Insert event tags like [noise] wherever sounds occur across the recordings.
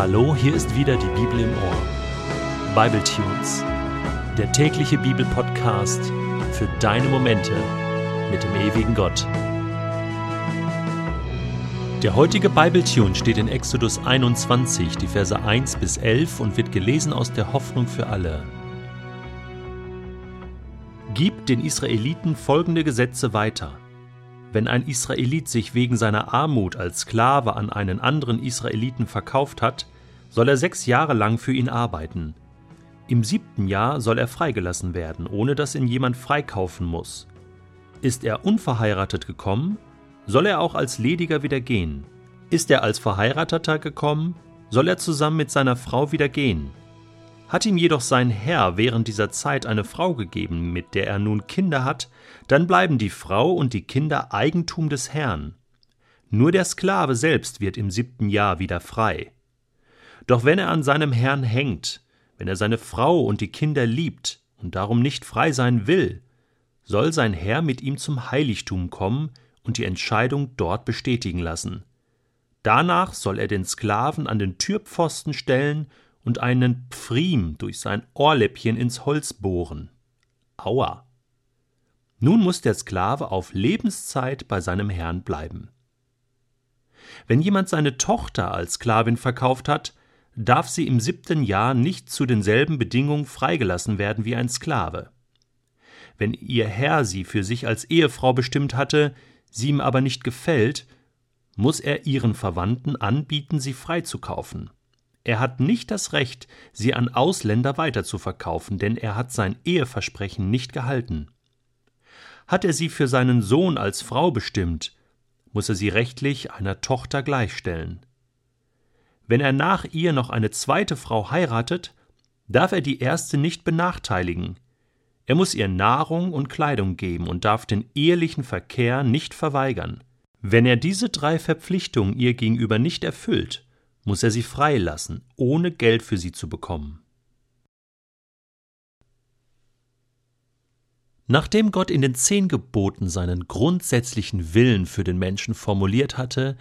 Hallo, hier ist wieder die Bibel im Ohr. Bible Tunes, der tägliche Bibelpodcast für deine Momente mit dem ewigen Gott. Der heutige Bible Tune steht in Exodus 21, die Verse 1 bis 11 und wird gelesen aus der Hoffnung für alle. Gib den Israeliten folgende Gesetze weiter. Wenn ein Israelit sich wegen seiner Armut als Sklave an einen anderen Israeliten verkauft hat, soll er sechs Jahre lang für ihn arbeiten. Im siebten Jahr soll er freigelassen werden, ohne dass ihn jemand freikaufen muss. Ist er unverheiratet gekommen, soll er auch als Lediger wieder gehen. Ist er als Verheirateter gekommen, soll er zusammen mit seiner Frau wieder gehen. Hat ihm jedoch sein Herr während dieser Zeit eine Frau gegeben, mit der er nun Kinder hat, dann bleiben die Frau und die Kinder Eigentum des Herrn. Nur der Sklave selbst wird im siebten Jahr wieder frei. Doch wenn er an seinem Herrn hängt, wenn er seine Frau und die Kinder liebt und darum nicht frei sein will, soll sein Herr mit ihm zum Heiligtum kommen und die Entscheidung dort bestätigen lassen. Danach soll er den Sklaven an den Türpfosten stellen und einen Pfriem durch sein Ohrläppchen ins Holz bohren. Aua! Nun muss der Sklave auf Lebenszeit bei seinem Herrn bleiben. Wenn jemand seine Tochter als Sklavin verkauft hat, darf sie im siebten Jahr nicht zu denselben Bedingungen freigelassen werden wie ein Sklave. Wenn ihr Herr sie für sich als Ehefrau bestimmt hatte, sie ihm aber nicht gefällt, muss er ihren Verwandten anbieten, sie freizukaufen. Er hat nicht das Recht, sie an Ausländer weiterzuverkaufen, denn er hat sein Eheversprechen nicht gehalten. Hat er sie für seinen Sohn als Frau bestimmt, muss er sie rechtlich einer Tochter gleichstellen. Wenn er nach ihr noch eine zweite Frau heiratet, darf er die erste nicht benachteiligen. Er muss ihr Nahrung und Kleidung geben und darf den ehelichen Verkehr nicht verweigern. Wenn er diese drei Verpflichtungen ihr gegenüber nicht erfüllt, muss er sie freilassen, ohne Geld für sie zu bekommen. Nachdem Gott in den zehn Geboten seinen grundsätzlichen Willen für den Menschen formuliert hatte,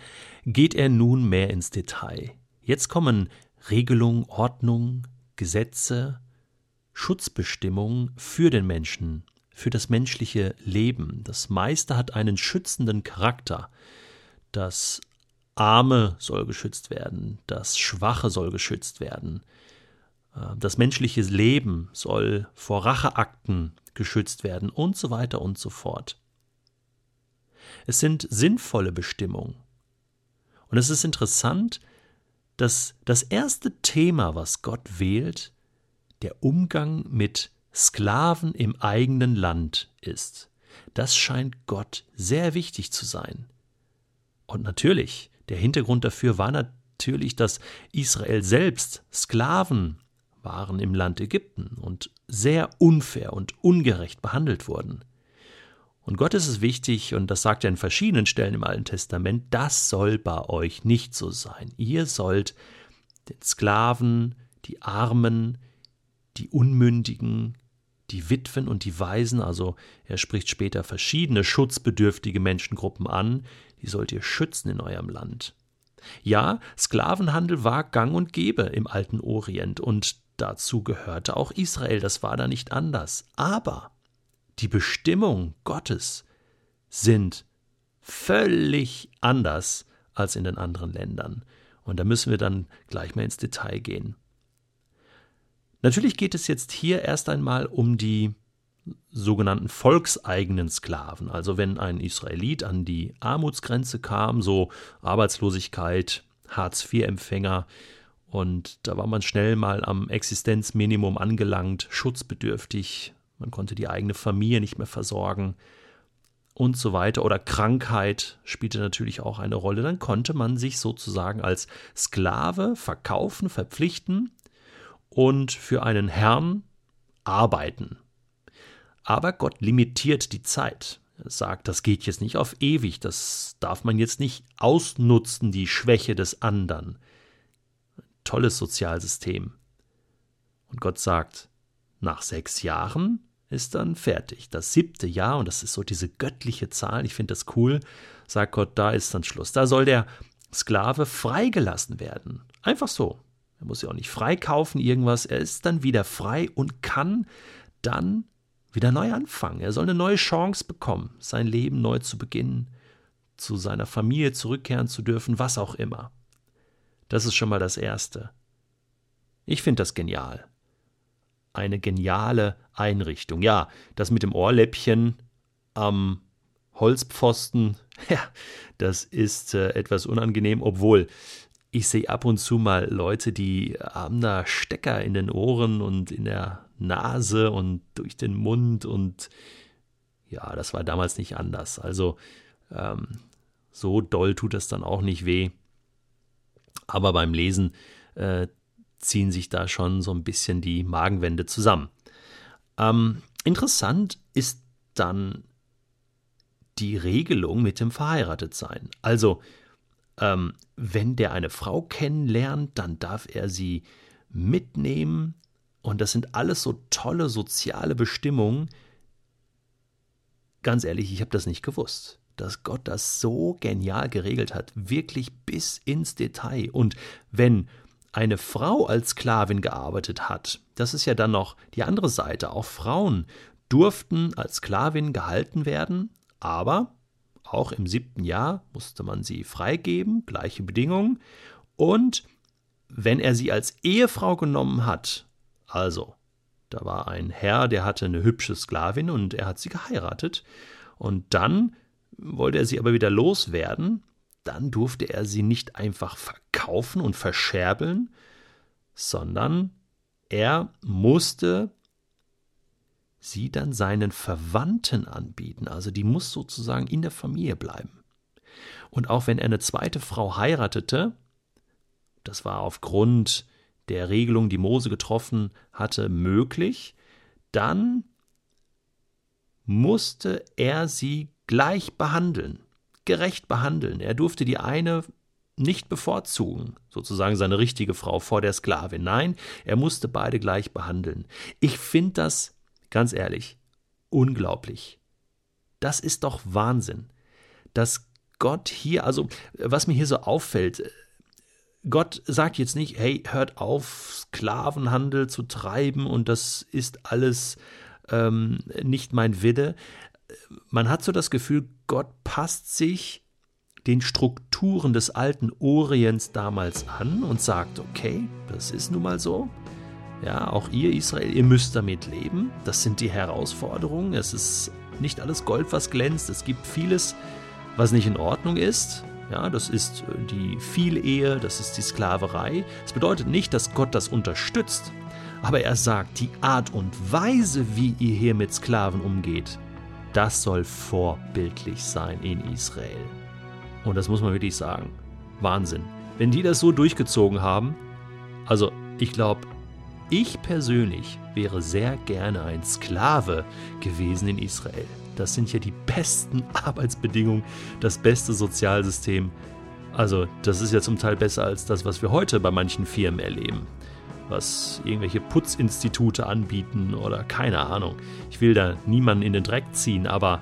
geht er nun mehr ins Detail. Jetzt kommen Regelungen, Ordnungen, Gesetze, Schutzbestimmungen für den Menschen, für das menschliche Leben. Das meiste hat einen schützenden Charakter. Das Arme soll geschützt werden, das Schwache soll geschützt werden, äh, das menschliche Leben soll vor Racheakten geschützt werden und so weiter und so fort. Es sind sinnvolle Bestimmungen. Und es ist interessant, dass das erste Thema, was Gott wählt, der Umgang mit Sklaven im eigenen Land ist. Das scheint Gott sehr wichtig zu sein. Und natürlich, der Hintergrund dafür war natürlich, dass Israel selbst Sklaven waren im Land Ägypten und sehr unfair und ungerecht behandelt wurden. Und Gott ist es wichtig, und das sagt er in verschiedenen Stellen im Alten Testament, das soll bei euch nicht so sein. Ihr sollt den Sklaven, die Armen, die Unmündigen, die Witwen und die Waisen, also er spricht später verschiedene schutzbedürftige Menschengruppen an, die sollt ihr schützen in eurem Land. Ja, Sklavenhandel war gang und gäbe im alten Orient und dazu gehörte auch Israel, das war da nicht anders. Aber die Bestimmungen Gottes sind völlig anders als in den anderen Ländern. Und da müssen wir dann gleich mal ins Detail gehen. Natürlich geht es jetzt hier erst einmal um die sogenannten volkseigenen Sklaven. Also wenn ein Israelit an die Armutsgrenze kam, so Arbeitslosigkeit, Hartz-IV-Empfänger, und da war man schnell mal am Existenzminimum angelangt, schutzbedürftig, man konnte die eigene Familie nicht mehr versorgen und so weiter. Oder Krankheit spielte natürlich auch eine Rolle. Dann konnte man sich sozusagen als Sklave verkaufen, verpflichten und für einen Herrn arbeiten. Aber Gott limitiert die Zeit. Er sagt, das geht jetzt nicht auf ewig, das darf man jetzt nicht ausnutzen, die Schwäche des anderen. Tolles Sozialsystem. Und Gott sagt, nach sechs Jahren ist dann fertig. Das siebte Jahr, und das ist so diese göttliche Zahl, ich finde das cool, sagt Gott, da ist dann Schluss. Da soll der Sklave freigelassen werden. Einfach so. Er muss ja auch nicht freikaufen, irgendwas. Er ist dann wieder frei und kann dann wieder neu anfangen. Er soll eine neue Chance bekommen, sein Leben neu zu beginnen, zu seiner Familie zurückkehren zu dürfen, was auch immer. Das ist schon mal das Erste. Ich finde das genial. Eine geniale Einrichtung. Ja, das mit dem Ohrläppchen am Holzpfosten, [laughs] ja, das ist äh, etwas unangenehm, obwohl ich sehe ab und zu mal Leute, die haben da Stecker in den Ohren und in der Nase und durch den Mund und ja, das war damals nicht anders. Also ähm, so doll tut das dann auch nicht weh. Aber beim Lesen äh, ziehen sich da schon so ein bisschen die Magenwände zusammen. Ähm, interessant ist dann die Regelung mit dem Verheiratetsein. Also ähm, wenn der eine Frau kennenlernt, dann darf er sie mitnehmen. Und das sind alles so tolle soziale Bestimmungen. Ganz ehrlich, ich habe das nicht gewusst, dass Gott das so genial geregelt hat, wirklich bis ins Detail. Und wenn eine Frau als Sklavin gearbeitet hat, das ist ja dann noch die andere Seite. Auch Frauen durften als Sklavin gehalten werden, aber auch im siebten Jahr musste man sie freigeben, gleiche Bedingungen. Und wenn er sie als Ehefrau genommen hat, also da war ein Herr, der hatte eine hübsche Sklavin und er hat sie geheiratet, und dann wollte er sie aber wieder loswerden, dann durfte er sie nicht einfach verkaufen und verscherbeln, sondern er musste sie dann seinen Verwandten anbieten. Also die muss sozusagen in der Familie bleiben. Und auch wenn er eine zweite Frau heiratete, das war aufgrund der Regelung, die Mose getroffen hatte, möglich, dann musste er sie gleich behandeln, gerecht behandeln. Er durfte die eine nicht bevorzugen, sozusagen seine richtige Frau vor der Sklavin. Nein, er musste beide gleich behandeln. Ich finde das Ganz ehrlich, unglaublich. Das ist doch Wahnsinn, dass Gott hier, also was mir hier so auffällt, Gott sagt jetzt nicht, hey, hört auf, Sklavenhandel zu treiben und das ist alles ähm, nicht mein Wille. Man hat so das Gefühl, Gott passt sich den Strukturen des alten Orients damals an und sagt, okay, das ist nun mal so. Ja, auch ihr Israel, ihr müsst damit leben. Das sind die Herausforderungen. Es ist nicht alles Gold, was glänzt. Es gibt vieles, was nicht in Ordnung ist. Ja, das ist äh, die Vielehe, das ist die Sklaverei. Es bedeutet nicht, dass Gott das unterstützt, aber er sagt, die Art und Weise, wie ihr hier mit Sklaven umgeht, das soll vorbildlich sein in Israel. Und das muss man wirklich sagen. Wahnsinn. Wenn die das so durchgezogen haben, also ich glaube, ich persönlich wäre sehr gerne ein Sklave gewesen in Israel. Das sind ja die besten [laughs] Arbeitsbedingungen, das beste Sozialsystem. Also, das ist ja zum Teil besser als das, was wir heute bei manchen Firmen erleben. Was irgendwelche Putzinstitute anbieten oder keine Ahnung. Ich will da niemanden in den Dreck ziehen, aber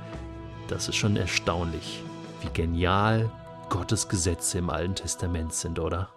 das ist schon erstaunlich, wie genial Gottes Gesetze im Alten Testament sind, oder?